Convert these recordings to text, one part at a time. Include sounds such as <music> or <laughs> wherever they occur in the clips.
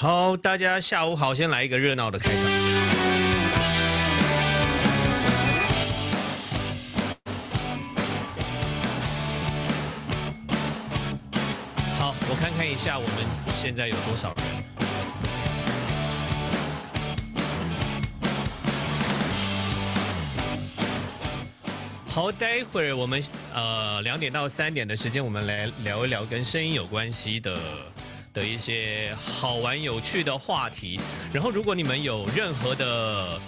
好，大家下午好，先来一个热闹的开场。好，我看看一下我们现在有多少人。好，待会儿我们呃两点到三点的时间，我们来聊一聊跟声音有关系的的一些好玩有趣的话题。然后，如果你们有任何的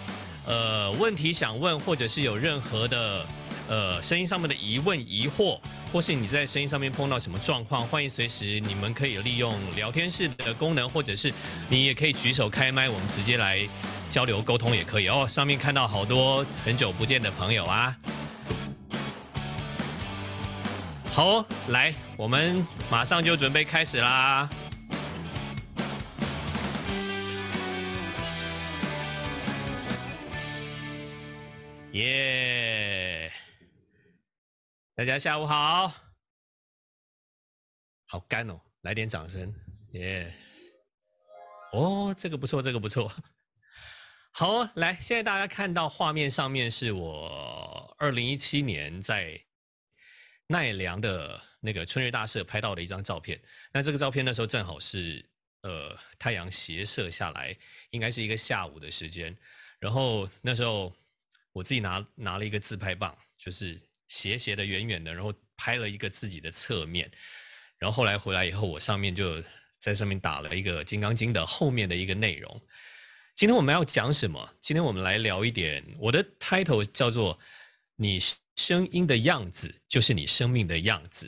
呃问题想问，或者是有任何的呃声音上面的疑问疑惑，或是你在声音上面碰到什么状况，欢迎随时你们可以利用聊天室的功能，或者是你也可以举手开麦，我们直接来交流沟通也可以哦。上面看到好多很久不见的朋友啊。好，来，我们马上就准备开始啦！耶，大家下午好，好干哦，来点掌声，耶！哦，这个不错，这个不错。好，来，现在大家看到画面上面是我二零一七年在。奈良的那个春日大社拍到的一张照片，那这个照片那时候正好是呃太阳斜射下来，应该是一个下午的时间。然后那时候我自己拿拿了一个自拍棒，就是斜斜的、远远的，然后拍了一个自己的侧面。然后后来回来以后，我上面就在上面打了一个《金刚经》的后面的一个内容。今天我们要讲什么？今天我们来聊一点，我的 title 叫做“你”。声音的样子就是你生命的样子，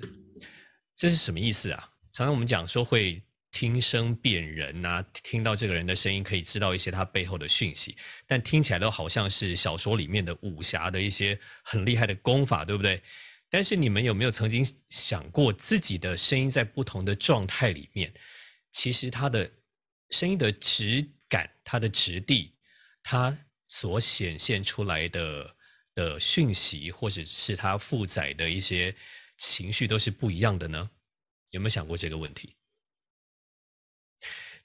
这是什么意思啊？常常我们讲说会听声辨人啊，听到这个人的声音可以知道一些他背后的讯息，但听起来都好像是小说里面的武侠的一些很厉害的功法，对不对？但是你们有没有曾经想过，自己的声音在不同的状态里面，其实它的声音的质感、它的质地、它所显现出来的。的讯息，或者是它负载的一些情绪，都是不一样的呢？有没有想过这个问题？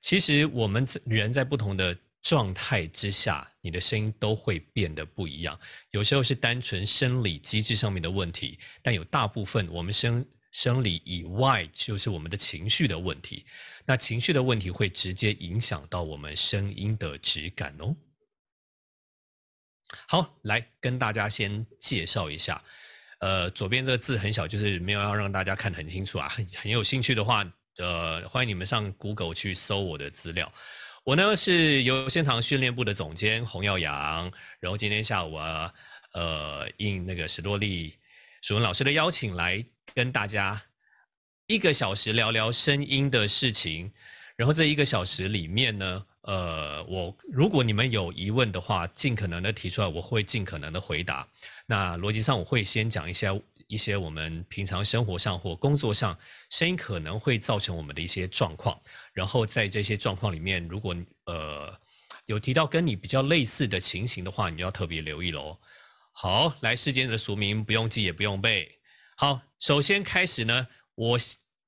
其实我们人在不同的状态之下，你的声音都会变得不一样。有时候是单纯生理机制上面的问题，但有大部分我们生生理以外，就是我们的情绪的问题。那情绪的问题会直接影响到我们声音的质感哦。好，来跟大家先介绍一下。呃，左边这个字很小，就是没有要让大家看得很清楚啊。很很有兴趣的话，呃，欢迎你们上 Google 去搜我的资料。我呢是优先堂训练部的总监洪耀阳，然后今天下午啊，呃，应那个史多利史文老师的邀请，来跟大家一个小时聊聊声音的事情。然后这一个小时里面呢。呃，我如果你们有疑问的话，尽可能的提出来，我会尽可能的回答。那逻辑上，我会先讲一些一些我们平常生活上或工作上声音可能会造成我们的一些状况，然后在这些状况里面，如果呃有提到跟你比较类似的情形的话，你要特别留意喽。好，来世间的俗名不用记也不用背。好，首先开始呢，我。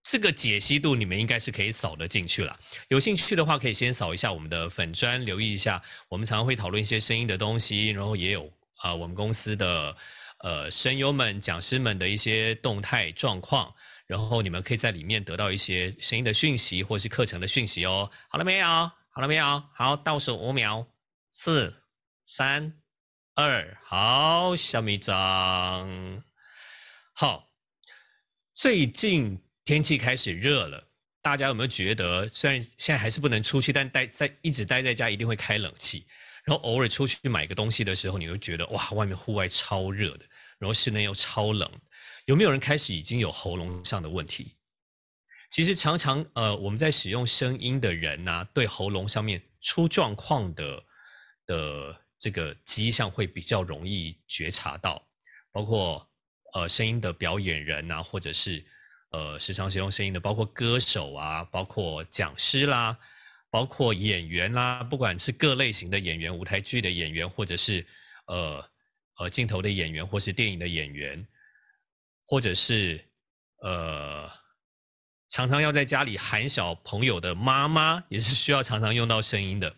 这个解析度你们应该是可以扫得进去了。有兴趣的话，可以先扫一下我们的粉砖，留意一下。我们常常会讨论一些声音的东西，然后也有啊我们公司的呃声优们、讲师们的一些动态状况。然后你们可以在里面得到一些声音的讯息，或是课程的讯息哦。好了没有？好了没有？好，倒数五秒，四、三、二，好，小米长。好，最近。天气开始热了，大家有没有觉得，虽然现在还是不能出去，但待在一直待在家一定会开冷气。然后偶尔出去买个东西的时候，你会觉得哇，外面户外超热的，然后室内又超冷。有没有人开始已经有喉咙上的问题？其实常常呃，我们在使用声音的人呐，对喉咙上面出状况的的这个迹象会比较容易觉察到，包括呃声音的表演人呐，或者是。呃，时常使用声音的，包括歌手啊，包括讲师啦，包括演员啦，不管是各类型的演员，舞台剧的演员，或者是呃呃镜头的演员，或是电影的演员，或者是呃常常要在家里喊小朋友的妈妈，也是需要常常用到声音的。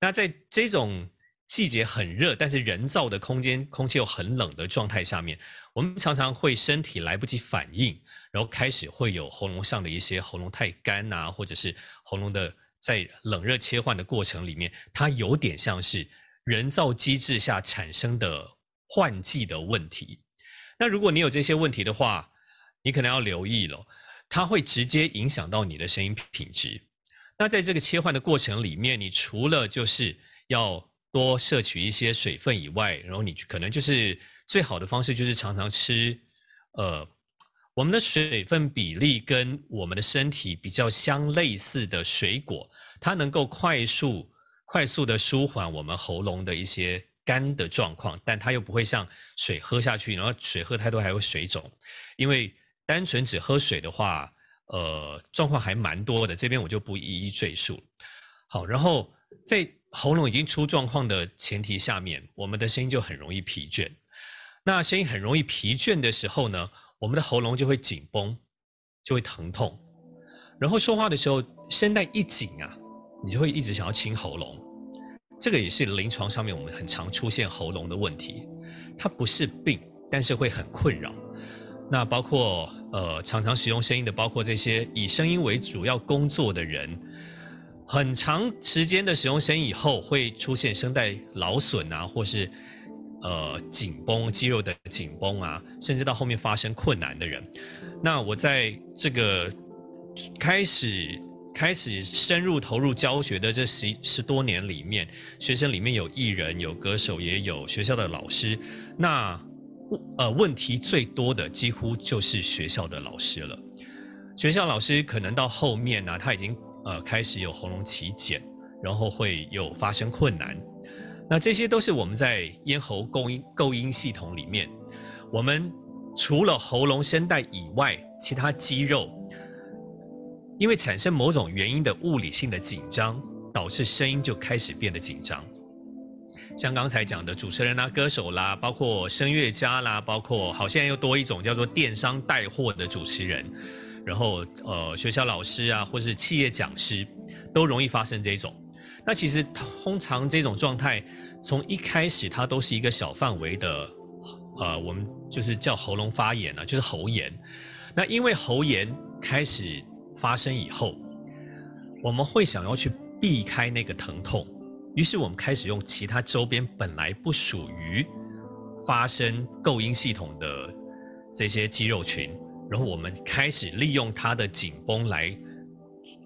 那在这种季节很热，但是人造的空间空气又很冷的状态下面，我们常常会身体来不及反应，然后开始会有喉咙上的一些喉咙太干啊，或者是喉咙的在冷热切换的过程里面，它有点像是人造机制下产生的换季的问题。那如果你有这些问题的话，你可能要留意了。它会直接影响到你的声音品质。那在这个切换的过程里面，你除了就是要多摄取一些水分以外，然后你可能就是最好的方式就是常常吃，呃，我们的水分比例跟我们的身体比较相类似的水果，它能够快速快速的舒缓我们喉咙的一些干的状况，但它又不会像水喝下去，然后水喝太多还会水肿，因为。单纯只喝水的话，呃，状况还蛮多的。这边我就不一一赘述。好，然后在喉咙已经出状况的前提下面，我们的声音就很容易疲倦。那声音很容易疲倦的时候呢，我们的喉咙就会紧绷，就会疼痛。然后说话的时候，声带一紧啊，你就会一直想要清喉咙。这个也是临床上面我们很常出现喉咙的问题。它不是病，但是会很困扰。那包括呃常常使用声音的，包括这些以声音为主要工作的人，很长时间的使用声音以后，会出现声带劳损啊，或是呃紧绷肌肉的紧绷啊，甚至到后面发生困难的人。那我在这个开始开始深入投入教学的这十十多年里面，学生里面有艺人、有歌手，也有学校的老师。那呃，问题最多的几乎就是学校的老师了。学校老师可能到后面呢，他已经呃开始有喉咙起茧，然后会有发生困难。那这些都是我们在咽喉构音构音系统里面，我们除了喉咙声带以外，其他肌肉因为产生某种原因的物理性的紧张，导致声音就开始变得紧张。像刚才讲的主持人啦、歌手啦，包括声乐家啦，包括好，现在又多一种叫做电商带货的主持人，然后呃学校老师啊，或是企业讲师，都容易发生这种。那其实通常这种状态，从一开始它都是一个小范围的，呃，我们就是叫喉咙发炎啊，就是喉炎。那因为喉炎开始发生以后，我们会想要去避开那个疼痛。于是我们开始用其他周边本来不属于发声构音系统的这些肌肉群，然后我们开始利用它的紧绷来，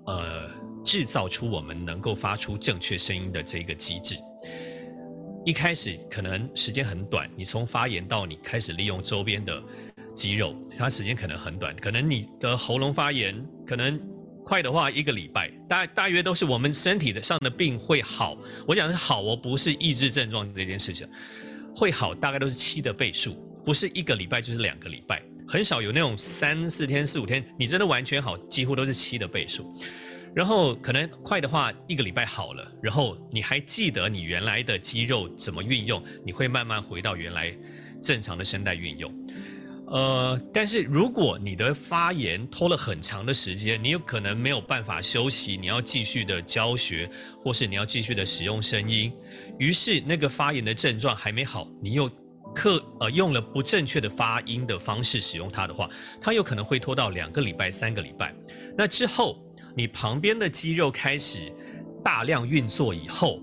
呃，制造出我们能够发出正确声音的这个机制。一开始可能时间很短，你从发炎到你开始利用周边的肌肉，它时间可能很短，可能你的喉咙发炎可能。快的话，一个礼拜，大大约都是我们身体的上的病会好。我讲的是好，我不是抑制症状这件事情，会好大概都是七的倍数，不是一个礼拜就是两个礼拜，很少有那种三四天、四五天，你真的完全好，几乎都是七的倍数。然后可能快的话，一个礼拜好了，然后你还记得你原来的肌肉怎么运用，你会慢慢回到原来正常的声带运用。呃，但是如果你的发炎拖了很长的时间，你有可能没有办法休息，你要继续的教学，或是你要继续的使用声音，于是那个发炎的症状还没好，你又刻呃用了不正确的发音的方式使用它的话，它有可能会拖到两个礼拜、三个礼拜。那之后，你旁边的肌肉开始大量运作以后，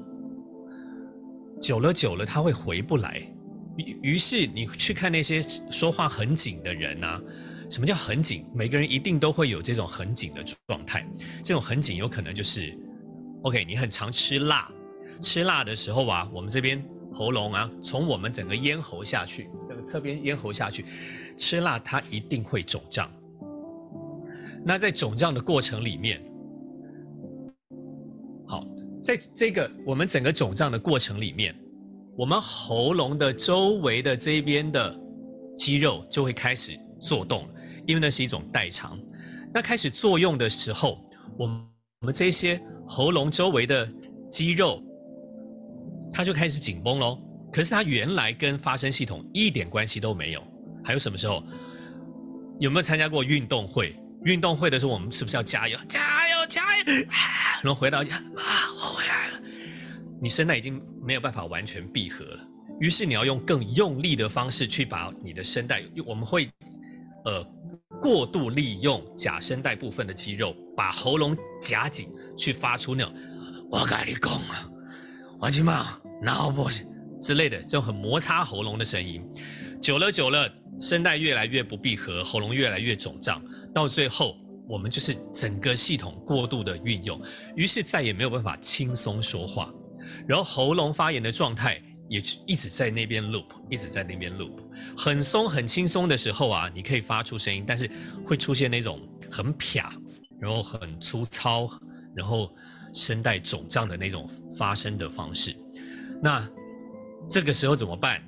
久了久了，它会回不来。于于是你去看那些说话很紧的人啊，什么叫很紧？每个人一定都会有这种很紧的状态。这种很紧有可能就是，OK，你很常吃辣，吃辣的时候啊，我们这边喉咙啊，从我们整个咽喉下去，整个侧边咽喉下去，吃辣它一定会肿胀。那在肿胀的过程里面，好，在这个我们整个肿胀的过程里面。我们喉咙的周围的这边的肌肉就会开始做动，因为那是一种代偿。那开始作用的时候，我们我们这些喉咙周围的肌肉，它就开始紧绷喽。可是它原来跟发声系统一点关系都没有。还有什么时候？有没有参加过运动会？运动会的时候，我们是不是要加油、加油、加油？然后回到家，啊，我回来。你声带已经没有办法完全闭合了，于是你要用更用力的方式去把你的声带，我们会呃过度利用假声带部分的肌肉，把喉咙夹紧，去发出那种我跟你讲啊，王金茂，脑不行之类的这种很摩擦喉咙的声音。久了久了，声带越来越不闭合，喉咙越来越肿胀。到最后，我们就是整个系统过度的运用，于是再也没有办法轻松说话，然后喉咙发炎的状态也一直在那边 loop，一直在那边 loop。很松很轻松的时候啊，你可以发出声音，但是会出现那种很撇，然后很粗糙，然后声带肿胀的那种发声的方式。那这个时候怎么办？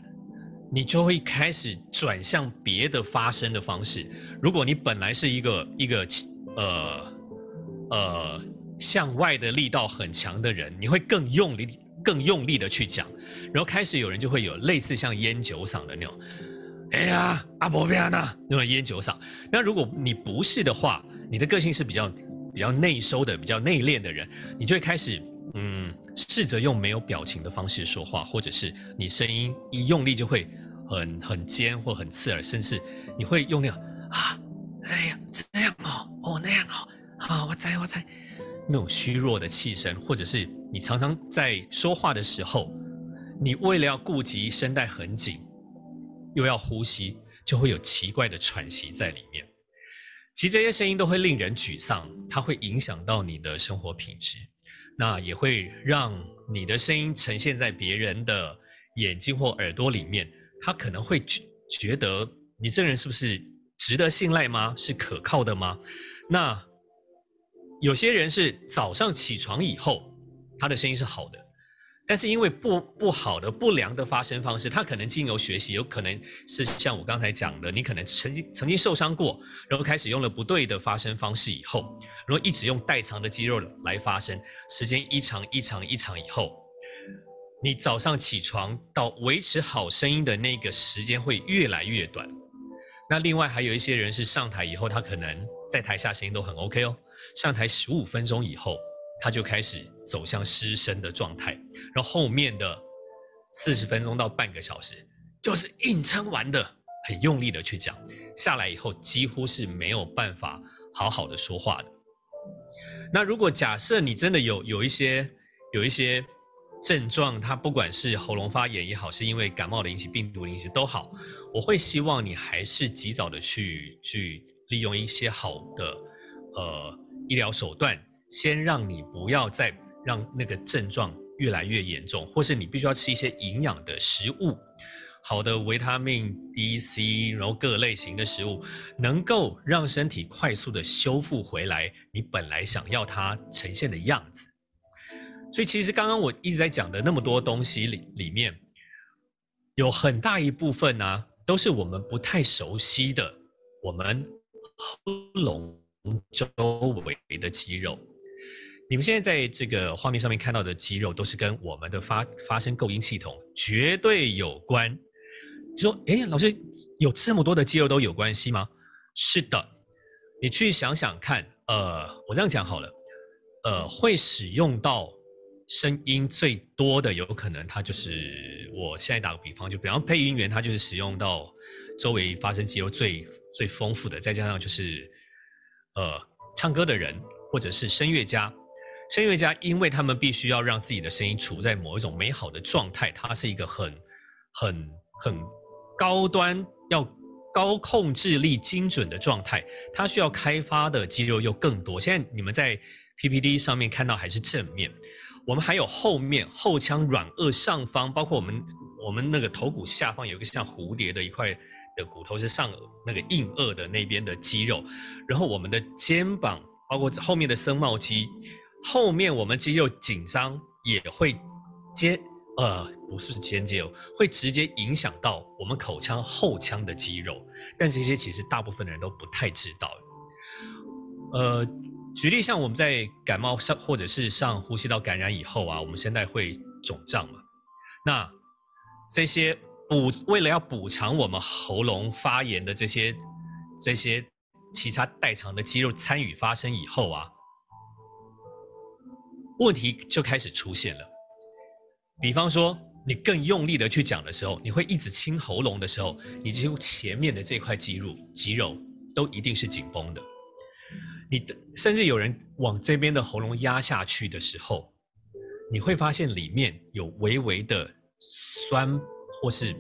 你就会开始转向别的发声的方式。如果你本来是一个一个呃呃向外的力道很强的人，你会更用力、更用力的去讲，然后开始有人就会有类似像烟酒嗓的那种，哎呀阿伯变呐那种烟酒嗓。那如果你不是的话，你的个性是比较比较内收的、比较内敛的人，你就会开始嗯。试着用没有表情的方式说话，或者是你声音一用力就会很很尖或很刺耳，甚至你会用那样啊，哎呀这样哦，哦那样哦，啊我猜我猜，那种虚弱的气声，或者是你常常在说话的时候，你为了要顾及声带很紧，又要呼吸，就会有奇怪的喘息在里面。其实这些声音都会令人沮丧，它会影响到你的生活品质。那也会让你的声音呈现在别人的眼睛或耳朵里面，他可能会觉觉得你这个人是不是值得信赖吗？是可靠的吗？那有些人是早上起床以后，他的声音是好的。但是因为不不好的不良的发声方式，他可能经由学习，有可能是像我刚才讲的，你可能曾经曾经受伤过，然后开始用了不对的发声方式以后，然后一直用代偿的肌肉来发声，时间一长一长一长以后，你早上起床到维持好声音的那个时间会越来越短。那另外还有一些人是上台以后，他可能在台下声音都很 OK 哦，上台十五分钟以后。他就开始走向失声的状态，然后后面的四十分钟到半个小时，就是硬撑完的，很用力的去讲，下来以后几乎是没有办法好好的说话的。那如果假设你真的有有一些有一些症状，它不管是喉咙发炎也好，是因为感冒的引起、病毒引起都好，我会希望你还是及早的去去利用一些好的呃医疗手段。先让你不要再让那个症状越来越严重，或是你必须要吃一些营养的食物，好的维他命 D、C，然后各类型的食物，能够让身体快速的修复回来你本来想要它呈现的样子。所以其实刚刚我一直在讲的那么多东西里里面，有很大一部分呢，都是我们不太熟悉的，我们喉咙周围的肌肉。你们现在在这个画面上面看到的肌肉，都是跟我们的发发声构音系统绝对有关。就说，哎，老师有这么多的肌肉都有关系吗？是的，你去想想看。呃，我这样讲好了，呃，会使用到声音最多的，有可能它就是我现在打个比方，就比方配音员，他就是使用到周围发声肌肉最最丰富的，再加上就是呃唱歌的人或者是声乐家。声乐家，因为他们必须要让自己的声音处在某一种美好的状态，它是一个很、很、很高端、要高控制力、精准的状态，它需要开发的肌肉又更多。现在你们在 PPT 上面看到还是正面，我们还有后面后腔软腭上方，包括我们我们那个头骨下方有一个像蝴蝶的一块的骨头是上那个硬腭的那边的肌肉，然后我们的肩膀，包括后面的僧帽肌。后面我们肌肉紧张也会间呃不是间接哦，会直接影响到我们口腔后腔的肌肉，但这些其实大部分的人都不太知道。呃，举例像我们在感冒上或者是上呼吸道感染以后啊，我们声带会肿胀嘛，那这些补为了要补偿我们喉咙发炎的这些这些其他代偿的肌肉参与发生以后啊，问题就开始出现了。比方说，你更用力的去讲的时候，你会一直清喉咙的时候，你几乎前面的这块肌肉肌肉都一定是紧绷的。你甚至有人往这边的喉咙压下去的时候，你会发现里面有微微的酸或是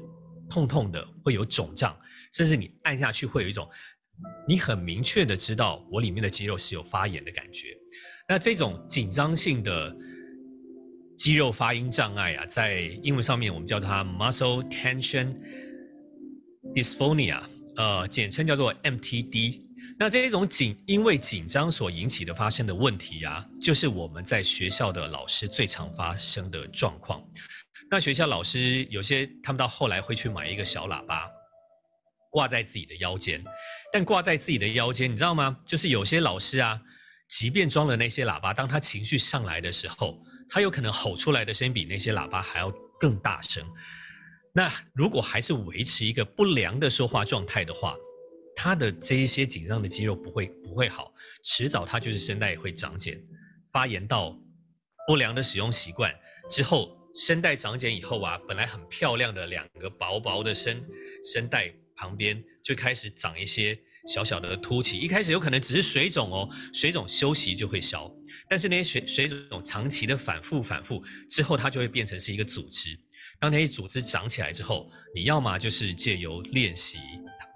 痛痛的，会有肿胀，甚至你按下去会有一种，你很明确的知道我里面的肌肉是有发炎的感觉。那这种紧张性的肌肉发音障碍啊，在英文上面我们叫它 muscle tension dysphonia，呃，简称叫做 MTD。那这一种紧因为紧张所引起的发生的问题啊，就是我们在学校的老师最常发生的状况。那学校老师有些他们到后来会去买一个小喇叭，挂在自己的腰间。但挂在自己的腰间，你知道吗？就是有些老师啊，即便装了那些喇叭，当他情绪上来的时候，他有可能吼出来的声音比那些喇叭还要更大声。那如果还是维持一个不良的说话状态的话，他的这一些紧张的肌肉不会不会好，迟早他就是声带也会长茧，发炎到不良的使用习惯之后，声带长茧以后啊，本来很漂亮的两个薄薄的声声带旁边就开始长一些小小的凸起，一开始有可能只是水肿哦，水肿休息就会消，但是那些水水肿长期的反复反复之后，它就会变成是一个组织，当那些组织长起来之后，你要么就是借由练习。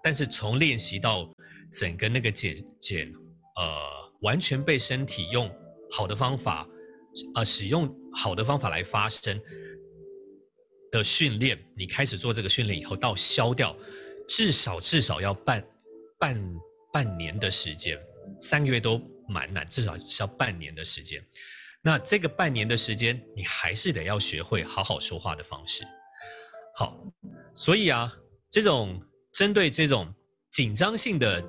但是从练习到整个那个茧茧，呃，完全被身体用好的方法，呃，使用好的方法来发声的训练，你开始做这个训练以后，到消掉，至少至少要半半半年的时间，三个月都蛮难，至少是要半年的时间。那这个半年的时间，你还是得要学会好好说话的方式。好，所以啊，这种。针对这种紧张性的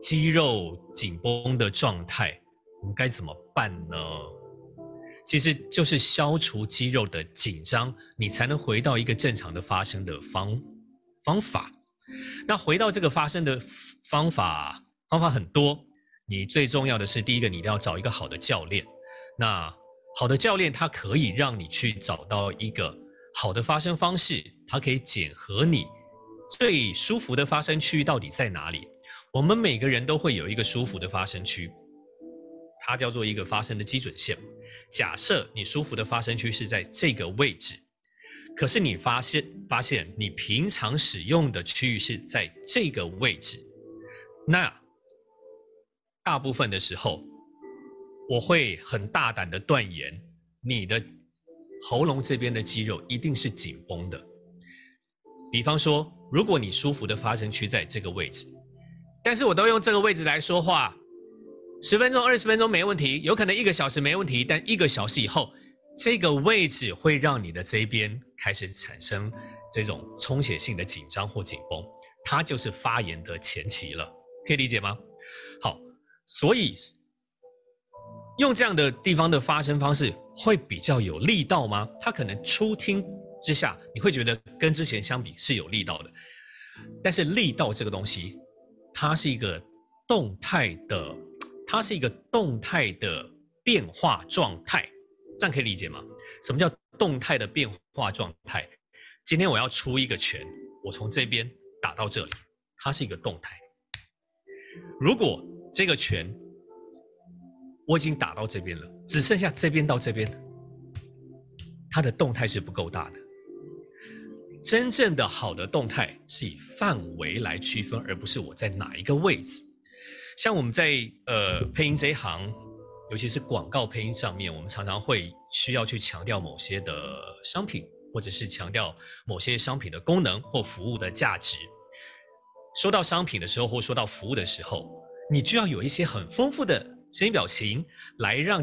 肌肉紧绷的状态，我们该怎么办呢？其实就是消除肌肉的紧张，你才能回到一个正常的发声的方方法。那回到这个发声的方法，方法很多。你最重要的是，第一个，你一定要找一个好的教练。那好的教练，他可以让你去找到一个好的发声方式，它可以检核你。最舒服的发声区域到底在哪里？我们每个人都会有一个舒服的发声区，它叫做一个发声的基准线。假设你舒服的发声区是在这个位置，可是你发现发现你平常使用的区域是在这个位置，那大部分的时候，我会很大胆的断言，你的喉咙这边的肌肉一定是紧绷的。比方说。如果你舒服的发声区在这个位置，但是我都用这个位置来说话，十分钟、二十分钟没问题，有可能一个小时没问题，但一个小时以后，这个位置会让你的这边开始产生这种充血性的紧张或紧绷，它就是发炎的前期了，可以理解吗？好，所以用这样的地方的发声方式会比较有力道吗？它可能初听。之下，你会觉得跟之前相比是有力道的，但是力道这个东西，它是一个动态的，它是一个动态的变化状态，这样可以理解吗？什么叫动态的变化状态？今天我要出一个拳，我从这边打到这里，它是一个动态。如果这个拳我已经打到这边了，只剩下这边到这边，它的动态是不够大的。真正的好的动态是以范围来区分，而不是我在哪一个位置。像我们在呃配音这一行，尤其是广告配音上面，我们常常会需要去强调某些的商品，或者是强调某些商品的功能或服务的价值。说到商品的时候，或说到服务的时候，你就要有一些很丰富的声音表情，来让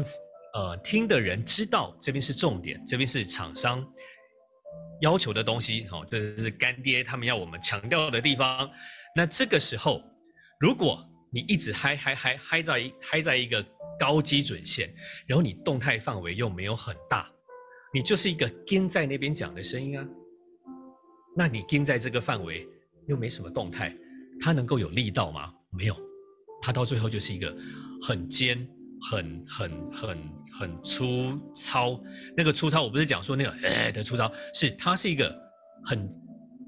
呃听的人知道这边是重点，这边是厂商。要求的东西，哦，这是干爹他们要我们强调的地方。那这个时候，如果你一直嗨嗨嗨嗨在一嗨在一个高基准线，然后你动态范围又没有很大，你就是一个跟在那边讲的声音啊。那你跟在这个范围又没什么动态，它能够有力道吗？没有，它到最后就是一个很尖、很很很很粗糙。那个粗糙，我不是讲说那个呃的粗糙，是它是一个很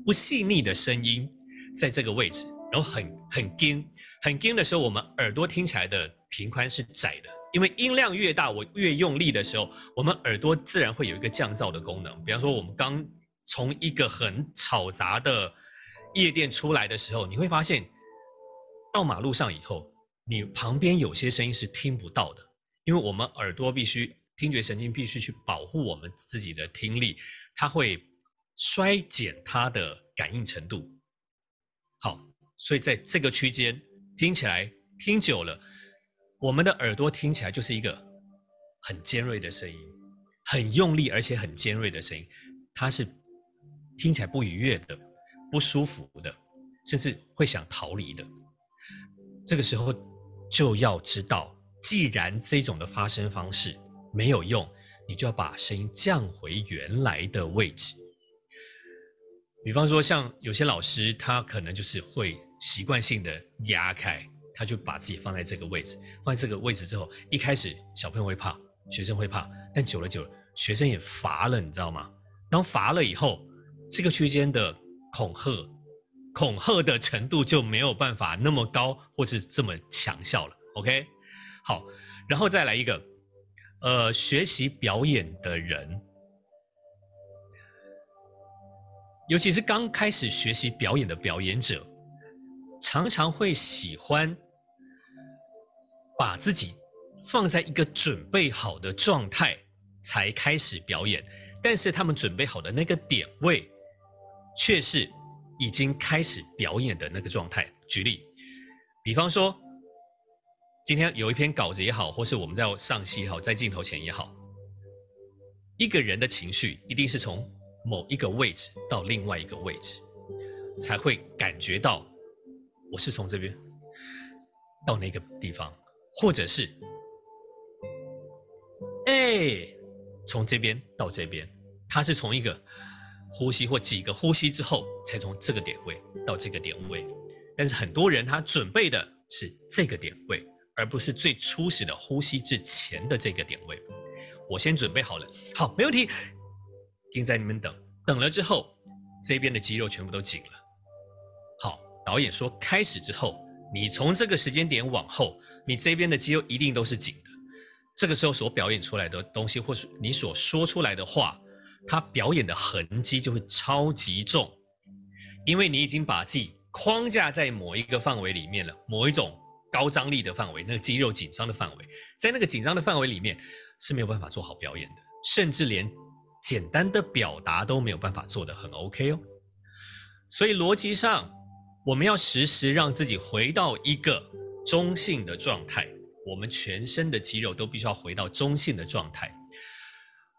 不细腻的声音，在这个位置，然后很很尖、很尖的时候，我们耳朵听起来的频宽是窄的。因为音量越大，我越用力的时候，我们耳朵自然会有一个降噪的功能。比方说，我们刚从一个很吵杂的夜店出来的时候，你会发现，到马路上以后，你旁边有些声音是听不到的，因为我们耳朵必须听觉神经必须去保护我们自己的听力，它会衰减它的感应程度。好，所以在这个区间听起来听久了。我们的耳朵听起来就是一个很尖锐的声音，很用力而且很尖锐的声音，它是听起来不愉悦的、不舒服的，甚至会想逃离的。这个时候就要知道，既然这种的发声方式没有用，你就要把声音降回原来的位置。比方说，像有些老师，他可能就是会习惯性的压开。他就把自己放在这个位置，放在这个位置之后，一开始小朋友会怕，学生会怕，但久了久了，学生也乏了，你知道吗？当乏了以后，这个区间的恐吓，恐吓的程度就没有办法那么高，或是这么强效了。OK，好，然后再来一个，呃，学习表演的人，尤其是刚开始学习表演的表演者，常常会喜欢。把自己放在一个准备好的状态才开始表演，但是他们准备好的那个点位，却是已经开始表演的那个状态。举例，比方说，今天有一篇稿子也好，或是我们在上戏也好，在镜头前也好，一个人的情绪一定是从某一个位置到另外一个位置，才会感觉到我是从这边到那个地方。或者是，哎，从这边到这边，它是从一个呼吸或几个呼吸之后，才从这个点位到这个点位。但是很多人他准备的是这个点位，而不是最初始的呼吸之前的这个点位。我先准备好了，好，没问题，定在你们等，等了之后，这边的肌肉全部都紧了。导演说开始之后。你从这个时间点往后，你这边的肌肉一定都是紧的。这个时候所表演出来的东西，或是你所说出来的话，它表演的痕迹就会超级重，因为你已经把自己框架在某一个范围里面了，某一种高张力的范围，那个肌肉紧张的范围，在那个紧张的范围里面是没有办法做好表演的，甚至连简单的表达都没有办法做得很 OK 哦。所以逻辑上。我们要时时让自己回到一个中性的状态，我们全身的肌肉都必须要回到中性的状态。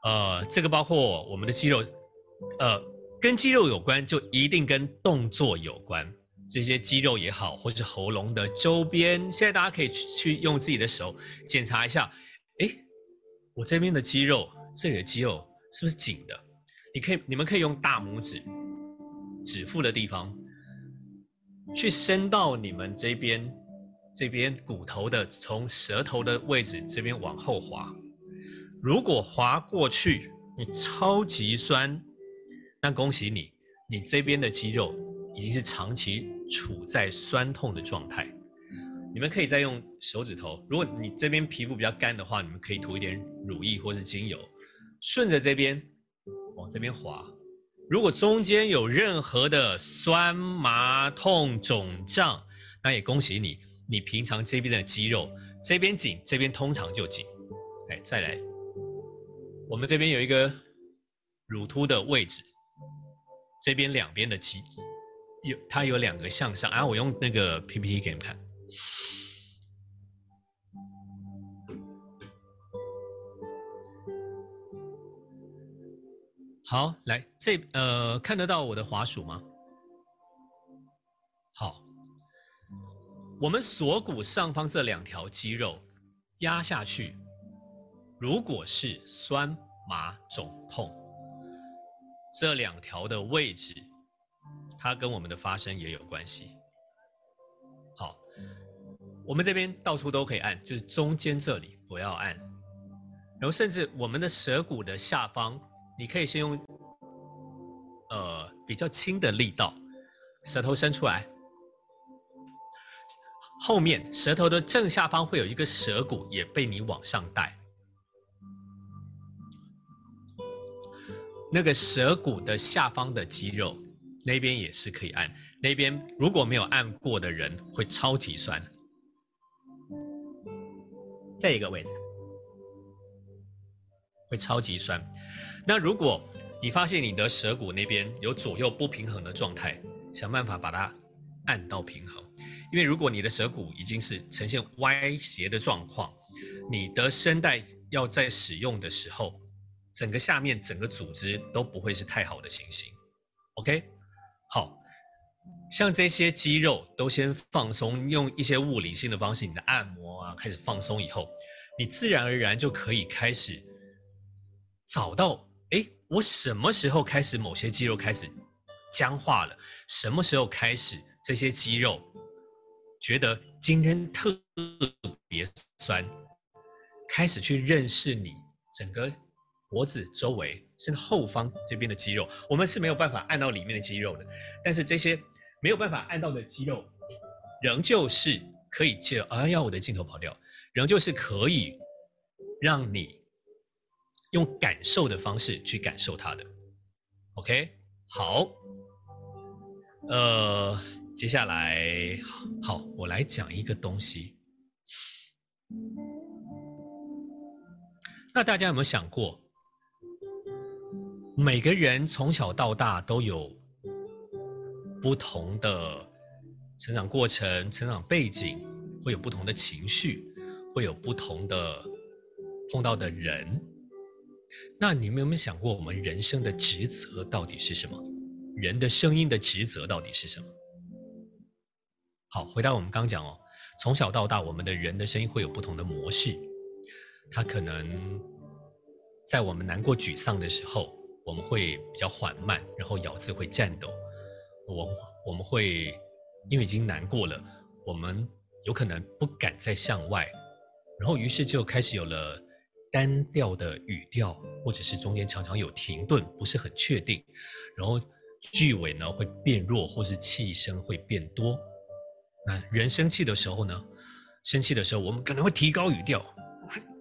呃，这个包括我们的肌肉，呃，跟肌肉有关，就一定跟动作有关。这些肌肉也好，或是喉咙的周边，现在大家可以去用自己的手检查一下，哎，我这边的肌肉，这里的肌肉是不是紧的？你可以，你们可以用大拇指指腹的地方。去伸到你们这边，这边骨头的，从舌头的位置这边往后滑。如果滑过去，你超级酸，那恭喜你，你这边的肌肉已经是长期处在酸痛的状态。你们可以再用手指头，如果你这边皮肤比较干的话，你们可以涂一点乳液或是精油，顺着这边往这边滑。如果中间有任何的酸麻痛肿胀，那也恭喜你，你平常这边的肌肉这边紧，这边通常就紧。哎，再来，我们这边有一个乳突的位置，这边两边的肌有它有两个向上，啊，我用那个 PPT 给你们看。好，来这呃看得到我的滑鼠吗？好，我们锁骨上方这两条肌肉压下去，如果是酸麻肿痛，这两条的位置，它跟我们的发声也有关系。好，我们这边到处都可以按，就是中间这里不要按。然后甚至我们的舌骨的下方，你可以先用呃比较轻的力道，舌头伸出来。后面舌头的正下方会有一个舌骨，也被你往上带。那个舌骨的下方的肌肉，那边也是可以按。那边如果没有按过的人，会超级酸。这个位置会超级酸。那如果你发现你的舌骨那边有左右不平衡的状态，想办法把它按到平衡。因为如果你的舌骨已经是呈现歪斜的状况，你的声带要在使用的时候，整个下面整个组织都不会是太好的情形。OK，好。像这些肌肉都先放松，用一些物理性的方式，你的按摩啊开始放松以后，你自然而然就可以开始找到，我什么时候开始某些肌肉开始僵化了？什么时候开始这些肌肉觉得今天特别酸？开始去认识你整个脖子周围甚至后方这边的肌肉，我们是没有办法按到里面的肌肉的，但是这些。没有办法按到的肌肉，仍旧是可以借。哎呀，我的镜头跑掉，仍旧是可以让你用感受的方式去感受它的。OK，好，呃，接下来好，我来讲一个东西。那大家有没有想过，每个人从小到大都有？不同的成长过程、成长背景，会有不同的情绪，会有不同的碰到的人。那你们有没有想过，我们人生的职责到底是什么？人的声音的职责到底是什么？好，回答我们刚讲哦，从小到大，我们的人的声音会有不同的模式。它可能在我们难过、沮丧的时候，我们会比较缓慢，然后咬字会颤抖。我我们会因为已经难过了，我们有可能不敢再向外，然后于是就开始有了单调的语调，或者是中间常常有停顿，不是很确定，然后句尾呢会变弱，或是气声会变多。那人生气的时候呢，生气的时候我们可能会提高语调，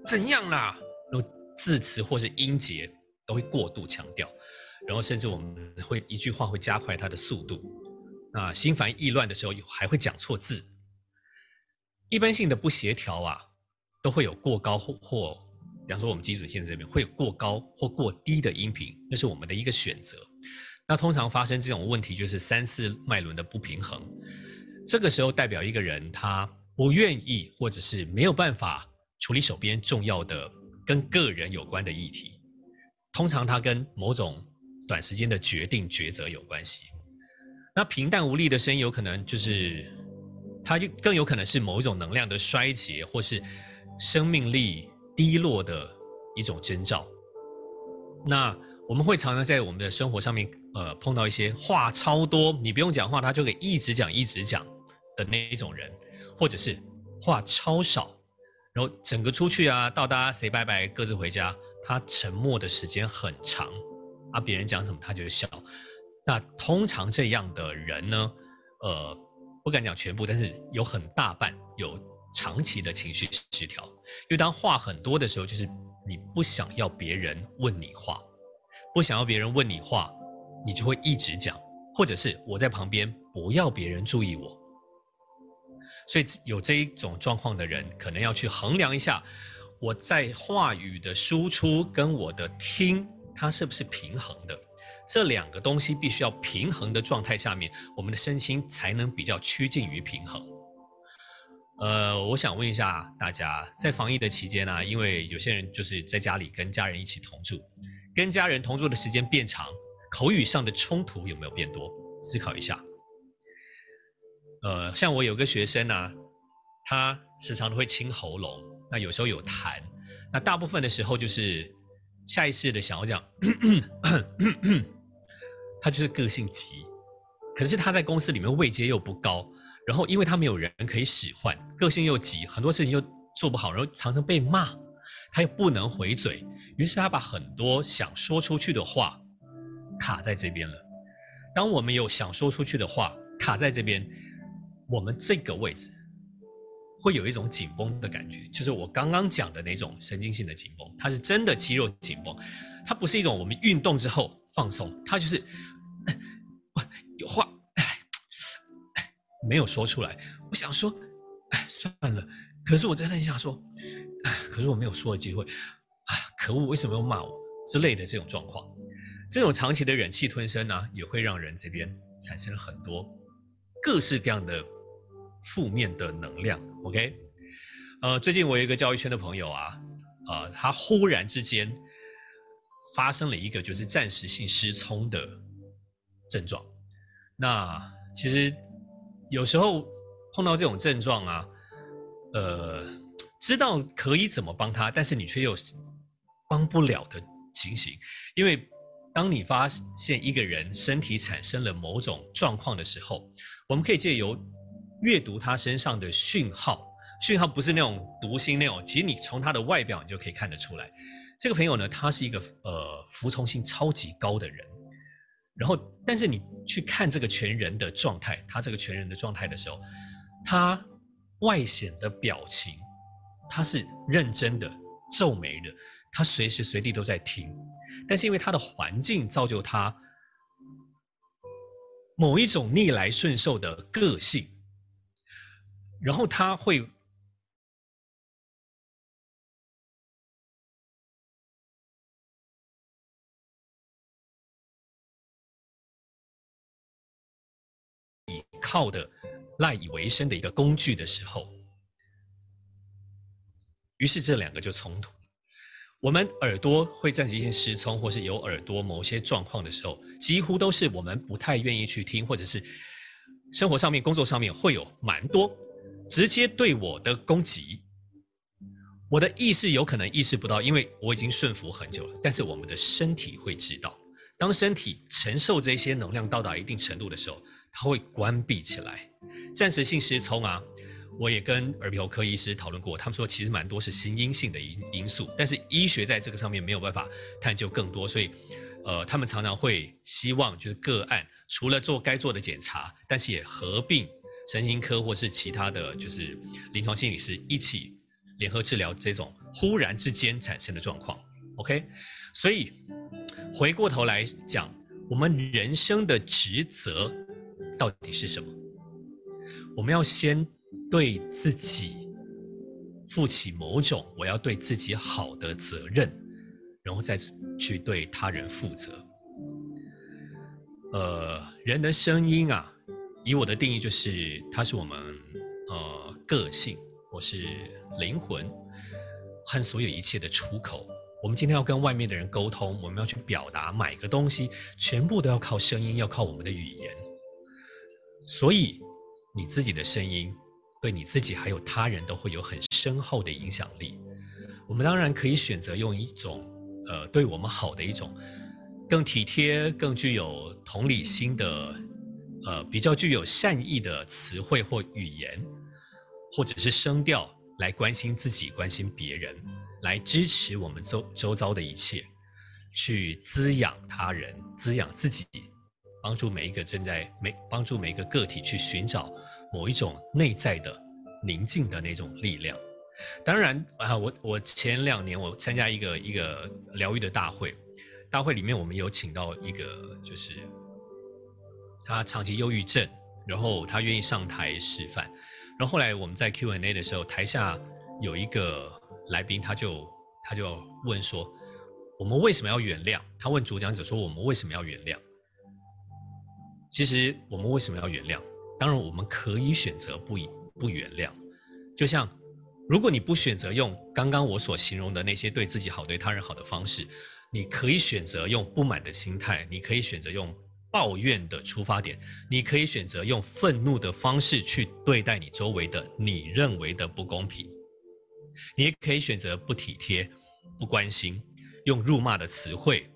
怎样啦？然后字词或是音节都会过度强调。然后甚至我们会一句话会加快它的速度，那心烦意乱的时候还会讲错字。一般性的不协调啊，都会有过高或或，比方说我们基础线这边会有过高或过低的音频，那是我们的一个选择。那通常发生这种问题就是三四脉轮的不平衡，这个时候代表一个人他不愿意或者是没有办法处理手边重要的跟个人有关的议题，通常他跟某种。短时间的决定抉择有关系，那平淡无力的声音有可能就是，它就更有可能是某一种能量的衰竭，或是生命力低落的一种征兆。那我们会常常在我们的生活上面，呃，碰到一些话超多，你不用讲话，他就可以一直讲一直讲的那一种人，或者是话超少，然后整个出去啊，到大家 say 拜拜，各自回家，他沉默的时间很长。啊，别人讲什么他就笑。那通常这样的人呢，呃，不敢讲全部，但是有很大半有长期的情绪失调。因为当话很多的时候，就是你不想要别人问你话，不想要别人问你话，你就会一直讲，或者是我在旁边不要别人注意我。所以有这一种状况的人，可能要去衡量一下我在话语的输出跟我的听。它是不是平衡的？这两个东西必须要平衡的状态下面，我们的身心才能比较趋近于平衡。呃，我想问一下大家，在防疫的期间呢，因为有些人就是在家里跟家人一起同住，跟家人同住的时间变长，口语上的冲突有没有变多？思考一下。呃，像我有个学生呢，他时常都会清喉咙，那有时候有痰，那大部分的时候就是。下意识的想要讲，他就是个性急，可是他在公司里面位阶又不高，然后因为他没有人可以使唤，个性又急，很多事情又做不好，然后常常被骂，他又不能回嘴，于是他把很多想说出去的话卡在这边了。当我们有想说出去的话卡在这边，我们这个位置会有一种紧绷的感觉，就是我刚刚讲的那种神经性的紧绷，它是真的肌肉紧绷，它不是一种我们运动之后放松，它就是 <coughs> 有话。没有说出来，我想说，哎，算了。可是我真的很想说，哎，可是我没有说的机会，啊，可恶，为什么要骂我之类的这种状况，这种长期的忍气吞声呢，也会让人这边产生了很多各式各样的负面的能量。OK，呃，最近我有一个教育圈的朋友啊，呃，他忽然之间发生了一个就是暂时性失聪的症状，那其实。有时候碰到这种症状啊，呃，知道可以怎么帮他，但是你却又帮不了的情形。因为当你发现一个人身体产生了某种状况的时候，我们可以借由阅读他身上的讯号，讯号不是那种读心那种，其实你从他的外表你就可以看得出来。这个朋友呢，他是一个呃服从性超级高的人。然后，但是你去看这个全人的状态，他这个全人的状态的时候，他外显的表情，他是认真的、皱眉的，他随时随地都在听。但是因为他的环境造就他某一种逆来顺受的个性，然后他会。靠的赖以为生的一个工具的时候，于是这两个就冲突。我们耳朵会暂时性失聪，或是有耳朵某些状况的时候，几乎都是我们不太愿意去听，或者是生活上面、工作上面会有蛮多直接对我的攻击。我的意识有可能意识不到，因为我已经顺服很久了。但是我们的身体会知道，当身体承受这些能量到达一定程度的时候。它会关闭起来，暂时性失聪啊！我也跟耳鼻喉科医师讨论过，他们说其实蛮多是心因性的因因素，但是医学在这个上面没有办法探究更多，所以，呃，他们常常会希望就是个案除了做该做的检查，但是也合并神经科或是其他的就是临床心理师一起联合治疗这种忽然之间产生的状况。OK，所以回过头来讲，我们人生的职责。到底是什么？我们要先对自己负起某种我要对自己好的责任，然后再去对他人负责。呃，人的声音啊，以我的定义就是，它是我们呃个性或是灵魂和所有一切的出口。我们今天要跟外面的人沟通，我们要去表达买个东西，全部都要靠声音，要靠我们的语言。所以，你自己的声音对你自己还有他人都会有很深厚的影响力。我们当然可以选择用一种，呃，对我们好的一种，更体贴、更具有同理心的，呃，比较具有善意的词汇或语言，或者是声调来关心自己、关心别人，来支持我们周周遭的一切，去滋养他人、滋养自己。帮助每一个正在每帮助每一个个体去寻找某一种内在的宁静的那种力量。当然啊，我我前两年我参加一个一个疗愈的大会，大会里面我们有请到一个就是他长期忧郁症，然后他愿意上台示范。然后后来我们在 Q&A 的时候，台下有一个来宾，他就他就问说：“我们为什么要原谅？”他问主讲者说：“我们为什么要原谅？”其实我们为什么要原谅？当然，我们可以选择不不原谅。就像，如果你不选择用刚刚我所形容的那些对自己好、对他人好的方式，你可以选择用不满的心态，你可以选择用抱怨的出发点，你可以选择用愤怒的方式去对待你周围的你认为的不公平，你也可以选择不体贴、不关心，用辱骂的词汇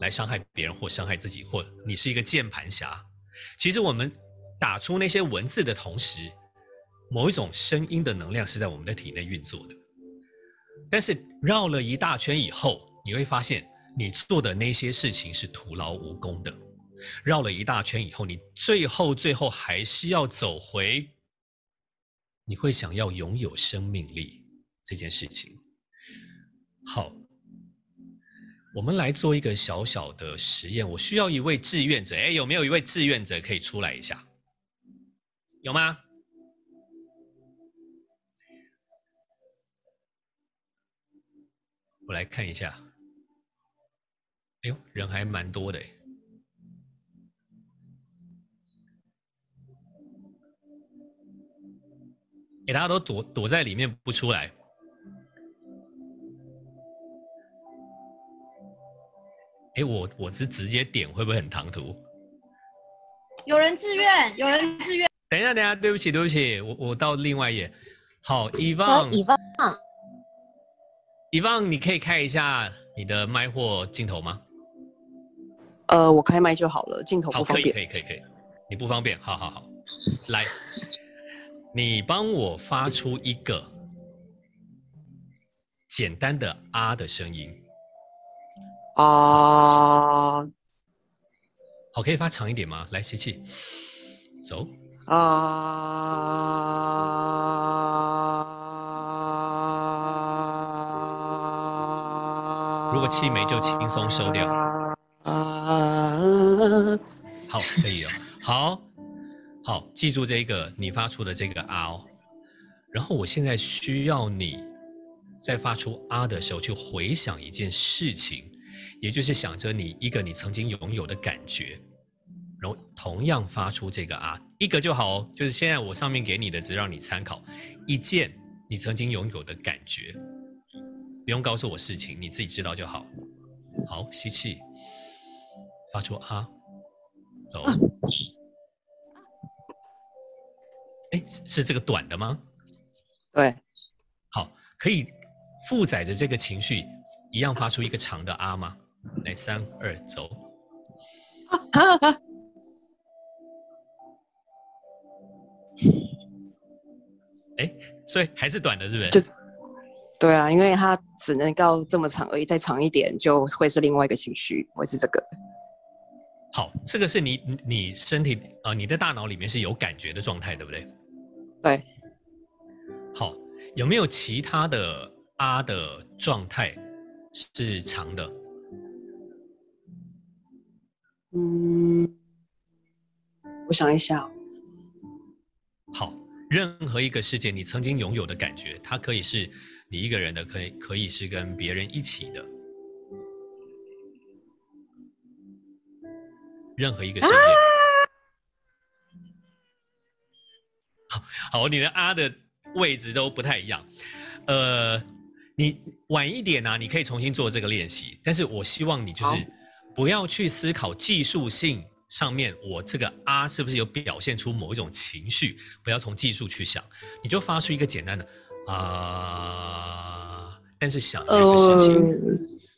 来伤害别人或伤害自己，或你是一个键盘侠。其实我们打出那些文字的同时，某一种声音的能量是在我们的体内运作的。但是绕了一大圈以后，你会发现你做的那些事情是徒劳无功的。绕了一大圈以后，你最后最后还是要走回，你会想要拥有生命力这件事情。好，我们来做一个小小的实验。我需要一位志愿者，哎，有没有一位志愿者可以出来一下？有吗？我来看一下。哎呦，人还蛮多的哎，大家都躲躲在里面不出来。哎，我我是直接点会不会很唐突？有人自愿，有人自愿。等一下，等一下，对不起，对不起，我我到另外一页。好，伊旺，伊旺，伊旺，你可以开一下你的麦或镜头吗？呃，我开麦就好了，镜头不方便。可以，可以，可以，可以。你不方便，好好好，来，你帮我发出一个简单的“啊”的声音。啊，好，可以发长一点吗？来，吸气，走。啊，如果气没就轻松收掉。啊，好，可以哦。好，好，记住这个你发出的这个啊哦。然后我现在需要你在发出啊的时候去回想一件事情。也就是想着你一个你曾经拥有的感觉，然后同样发出这个啊，一个就好哦。就是现在我上面给你的，只让你参考一件你曾经拥有的感觉，不用告诉我事情，你自己知道就好。好，吸气，发出啊，走。哎，是这个短的吗？对。好，可以负载着这个情绪，一样发出一个长的啊吗？来，三二走。<laughs> 哎，所以还是短的，是不是？就对啊，因为它只能够这么长而已，再长一点就会是另外一个情绪，会是这个。好，这个是你你身体啊，你的大脑里面是有感觉的状态，对不对？对。好，有没有其他的啊的状态是长的？嗯，我想一下。好，任何一个世界，你曾经拥有的感觉，它可以是你一个人的，可以可以是跟别人一起的。任何一个世界。好，好，你的啊的位置都不太一样。呃，你晚一点呢，你可以重新做这个练习。但是我希望你就是。不要去思考技术性上面，我这个啊是不是有表现出某一种情绪？不要从技术去想，你就发出一个简单的啊，但是想的是事情。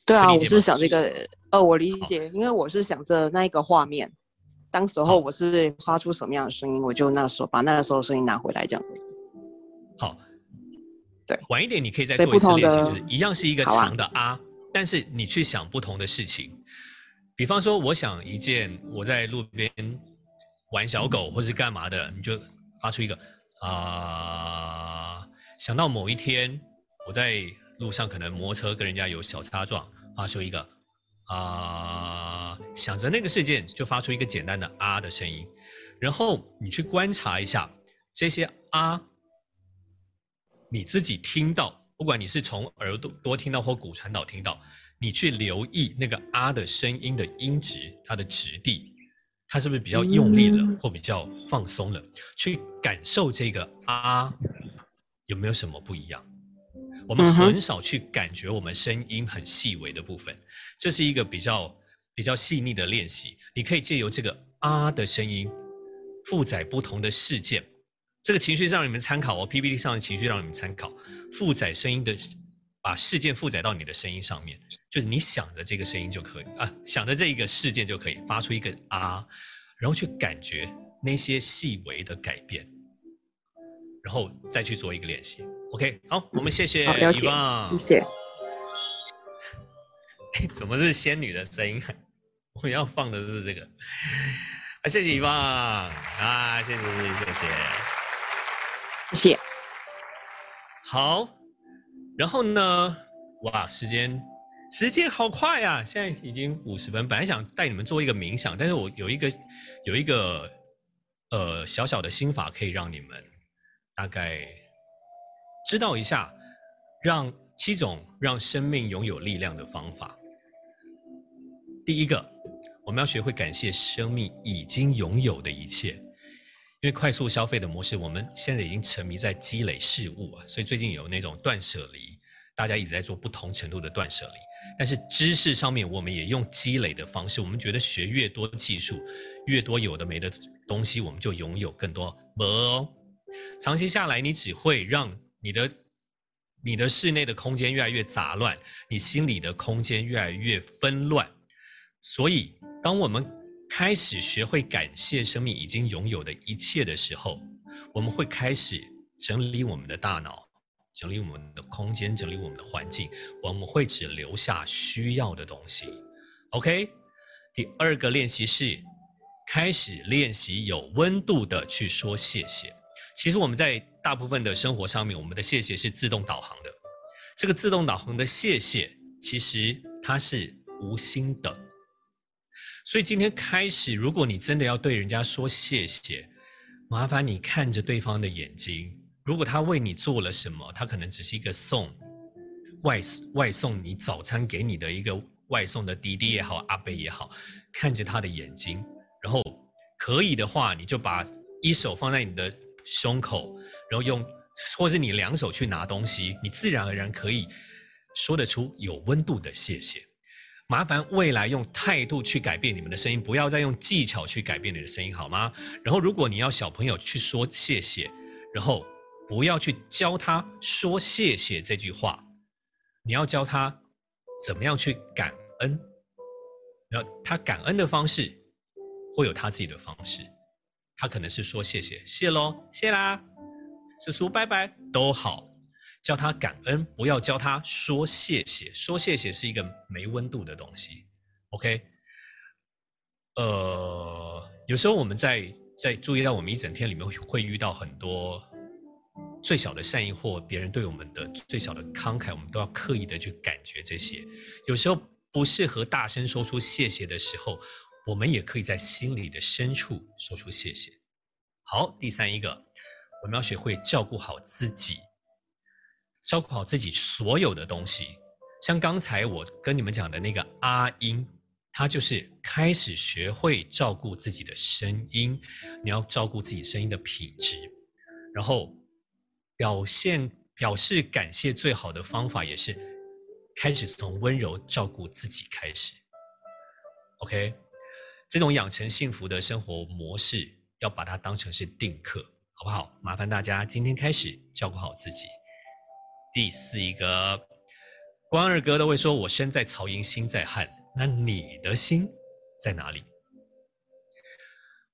对啊，我是想这个，呃，我理解，因为我是想着那一个画面，当时候我是发出什么样的声音，我就那时候把那个时候声音拿回来这样。好，对，晚一点你可以再做一次练习，就是一样是一个长的啊，但是你去想不同的事情。比方说，我想一件我在路边玩小狗或是干嘛的，你就发出一个啊。想到某一天我在路上可能摩托车跟人家有小擦撞，发出一个啊。想着那个事件，就发出一个简单的啊的声音。然后你去观察一下这些啊，你自己听到，不管你是从耳朵多听到或骨传导听到。你去留意那个啊的声音的音质，它的质地，它是不是比较用力了，或比较放松了？去感受这个啊有没有什么不一样？我们很少去感觉我们声音很细微的部分，这是一个比较比较细腻的练习。你可以借由这个啊的声音，负载不同的事件，这个情绪让你们参考哦，PPT 上的情绪让你们参考，负载声音的。把事件负载到你的声音上面，就是你想着这个声音就可以啊，想着这一个事件就可以发出一个啊，然后去感觉那些细微的改变，然后再去做一个练习。OK，好，我们谢谢遗忘，谢谢。<laughs> 怎么是仙女的声音？<laughs> 我要放的是这个。啊，谢谢遗忘啊，谢谢谢谢谢谢，谢。好，然后呢？哇，时间时间好快呀！现在已经五十分，本来想带你们做一个冥想，但是我有一个有一个呃小小的心法，可以让你们大概知道一下，让七种让生命拥有力量的方法。第一个，我们要学会感谢生命已经拥有的一切，因为快速消费的模式，我们现在已经沉迷在积累事物啊，所以最近有那种断舍离。大家一直在做不同程度的断舍离，但是知识上面我们也用积累的方式。我们觉得学越多技术，越多有的没的东西，我们就拥有更多。长期下来，你只会让你的你的室内的空间越来越杂乱，你心里的空间越来越纷乱。所以，当我们开始学会感谢生命已经拥有的一切的时候，我们会开始整理我们的大脑。整理我们的空间，整理我们的环境，我们会只留下需要的东西。OK，第二个练习是开始练习有温度的去说谢谢。其实我们在大部分的生活上面，我们的谢谢是自动导航的。这个自动导航的谢谢，其实它是无心的。所以今天开始，如果你真的要对人家说谢谢，麻烦你看着对方的眼睛。如果他为你做了什么，他可能只是一个送外外送你早餐给你的一个外送的滴滴也好，阿贝也好，看着他的眼睛，然后可以的话，你就把一手放在你的胸口，然后用，或者你两手去拿东西，你自然而然可以说得出有温度的谢谢。麻烦未来用态度去改变你们的声音，不要再用技巧去改变你的声音，好吗？然后如果你要小朋友去说谢谢，然后。不要去教他说谢谢这句话，你要教他怎么样去感恩。然后他感恩的方式会有他自己的方式，他可能是说谢谢，谢喽，谢啦，叔叔拜拜都好，教他感恩，不要教他说谢谢。说谢谢是一个没温度的东西。OK，呃，有时候我们在在注意到我们一整天里面会遇到很多。最小的善意或别人对我们的最小的慷慨，我们都要刻意的去感觉这些。有时候不适合大声说出谢谢的时候，我们也可以在心里的深处说出谢谢。好，第三一个，我们要学会照顾好自己，照顾好自己所有的东西。像刚才我跟你们讲的那个阿英，他就是开始学会照顾自己的声音。你要照顾自己声音的品质，然后。表现表示感谢最好的方法，也是开始从温柔照顾自己开始。OK，这种养成幸福的生活模式，要把它当成是定课，好不好？麻烦大家今天开始照顾好自己。第四一个，关二哥都会说：“我身在曹营心在汉。”那你的心在哪里？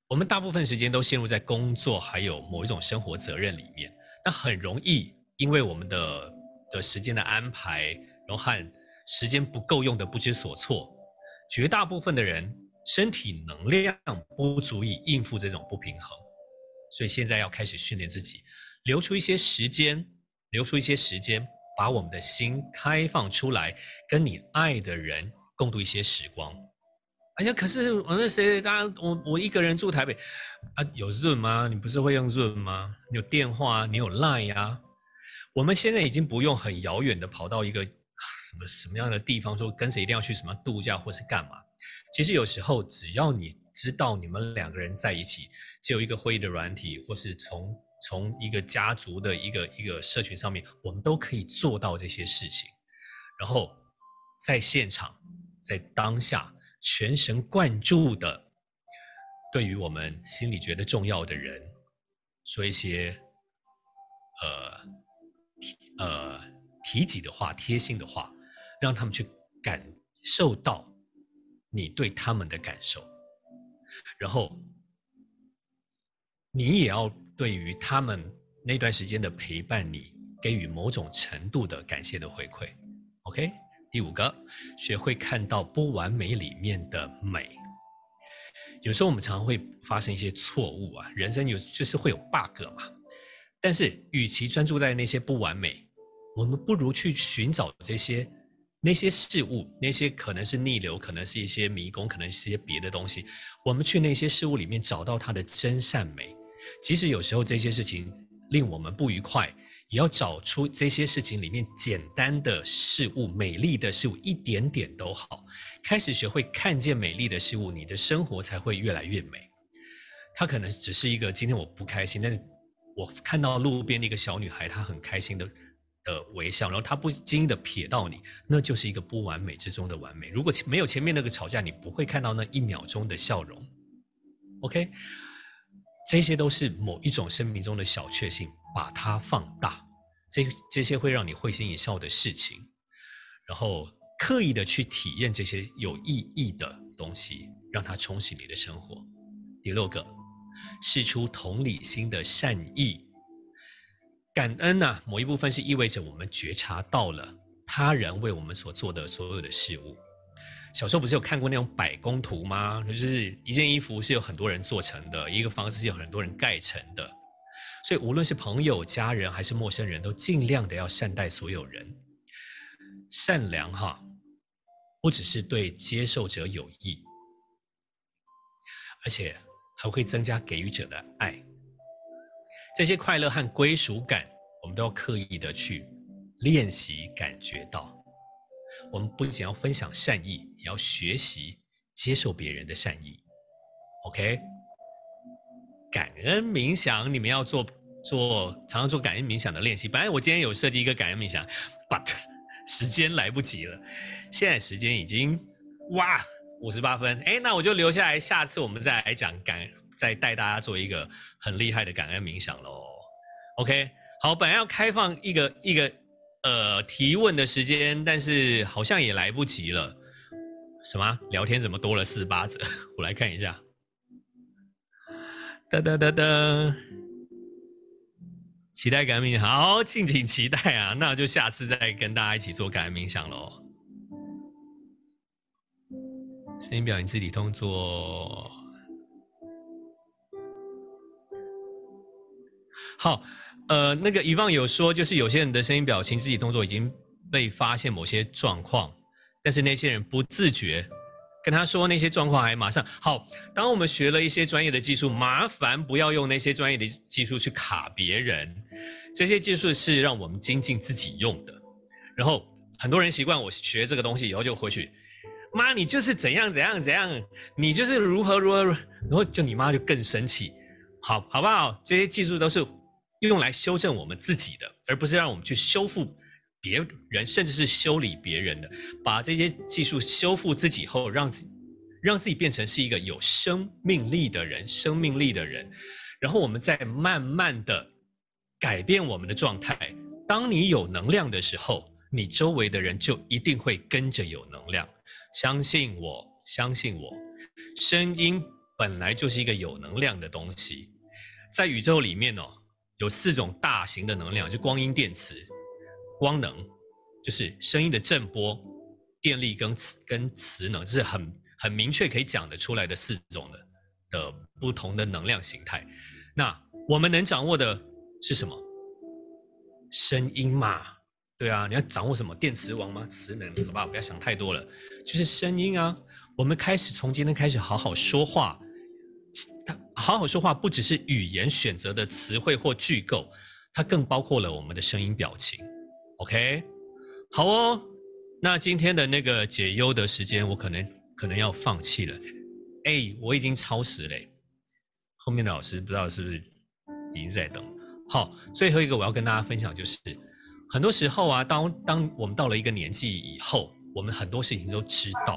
我们大部分时间都陷入在工作还有某一种生活责任里面。那很容易，因为我们的的时间的安排，然后和时间不够用的不知所措，绝大部分的人身体能量不足以应付这种不平衡，所以现在要开始训练自己，留出一些时间，留出一些时间，把我们的心开放出来，跟你爱的人共度一些时光。哎呀，可是我那谁，当然我我一个人住台北，啊，有 Zoom 吗？你不是会用 Zoom 吗？你有电话，你有 Line 呀。我们现在已经不用很遥远的跑到一个什么什么样的地方，说跟谁一定要去什么度假或是干嘛。其实有时候只要你知道你们两个人在一起，只有一个会议的软体，或是从从一个家族的一个一个社群上面，我们都可以做到这些事情。然后在现场，在当下。全神贯注的，对于我们心里觉得重要的人，说一些呃呃提己的话、贴心的话，让他们去感受到你对他们的感受，然后你也要对于他们那段时间的陪伴，你给予某种程度的感谢的回馈。OK，第五个，学会看到不完美里面的美。有时候我们常会发生一些错误啊，人生有就是会有 bug 嘛。但是，与其专注在那些不完美，我们不如去寻找这些那些事物，那些可能是逆流，可能是一些迷宫，可能是一些别的东西。我们去那些事物里面找到它的真善美，即使有时候这些事情令我们不愉快，也要找出这些事情里面简单的事物、美丽的事物，一点点都好。开始学会看见美丽的事物，你的生活才会越来越美。它可能只是一个今天我不开心，但是。我看到路边的一个小女孩，她很开心的的微笑，然后她不经意的瞥到你，那就是一个不完美之中的完美。如果没有前面那个吵架，你不会看到那一秒钟的笑容。OK，这些都是某一种生命中的小确幸，把它放大，这这些会让你会心一笑的事情，然后刻意的去体验这些有意义的东西，让它冲洗你的生活。第六个。试出同理心的善意，感恩呐，某一部分是意味着我们觉察到了他人为我们所做的所有的事物。小时候不是有看过那种百工图吗？就是一件衣服是有很多人做成的，一个房子是有很多人盖成的。所以无论是朋友、家人还是陌生人，都尽量的要善待所有人。善良哈，不只是对接受者有益，而且。还会增加给予者的爱，这些快乐和归属感，我们都要刻意的去练习感觉到。我们不仅要分享善意，也要学习接受别人的善意。OK，感恩冥想，你们要做做常常做感恩冥想的练习。本来我今天有设计一个感恩冥想，but <laughs> 时间来不及了，现在时间已经哇。五十八分，哎，那我就留下来，下次我们再来讲感，再带大家做一个很厉害的感恩冥想喽。OK，好，本来要开放一个一个呃提问的时间，但是好像也来不及了。什么？聊天怎么多了四八折？<laughs> 我来看一下。噔噔噔噔，期待感恩冥想，好，敬请期待啊！那就下次再跟大家一起做感恩冥想喽。声音表情、肢体动作，好，呃，那个遗忘有说，就是有些人的声音表情、肢体动作已经被发现某些状况，但是那些人不自觉，跟他说那些状况还马上好。当我们学了一些专业的技术，麻烦不要用那些专业的技术去卡别人，这些技术是让我们精进自己用的。然后很多人习惯我学这个东西以后就回去。妈，你就是怎样怎样怎样，你就是如何如何，然后就你妈就更生气，好好不好？这些技术都是用来修正我们自己的，而不是让我们去修复别人，甚至是修理别人的。把这些技术修复自己后，让自让自己变成是一个有生命力的人，生命力的人，然后我们再慢慢的改变我们的状态。当你有能量的时候，你周围的人就一定会跟着有能量。相信我，相信我，声音本来就是一个有能量的东西，在宇宙里面哦，有四种大型的能量，就光阴电磁，光能就是声音的振波、电力跟磁跟磁能，这是很很明确可以讲得出来的四种的的不同的能量形态。那我们能掌握的是什么？声音嘛。对啊，你要掌握什么电磁王吗？磁能，好不好？不要想太多了，就是声音啊。我们开始从今天开始好好说话，好好说话不只是语言选择的词汇或句构，它更包括了我们的声音表情。OK，好哦。那今天的那个解忧的时间，我可能可能要放弃了。哎，我已经超时嘞。后面的老师不知道是不是已经在等。好，最后一个我要跟大家分享就是。很多时候啊，当当我们到了一个年纪以后，我们很多事情都知道，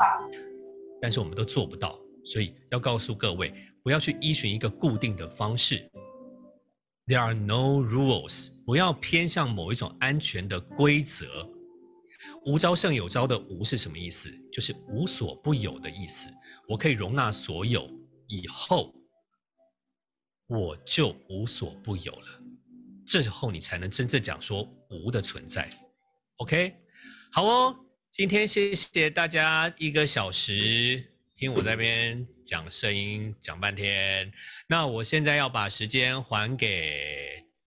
但是我们都做不到，所以要告诉各位，不要去依循一个固定的方式。There are no rules 不要偏向某一种安全的规则。无招胜有招的无是什么意思？就是无所不有的意思。我可以容纳所有以后我就无所不有了。这时候你才能真正讲说无的存在。Ok 好哦今天谢谢大家一个小时听我那边讲声音讲半天。那我现在要把时间还给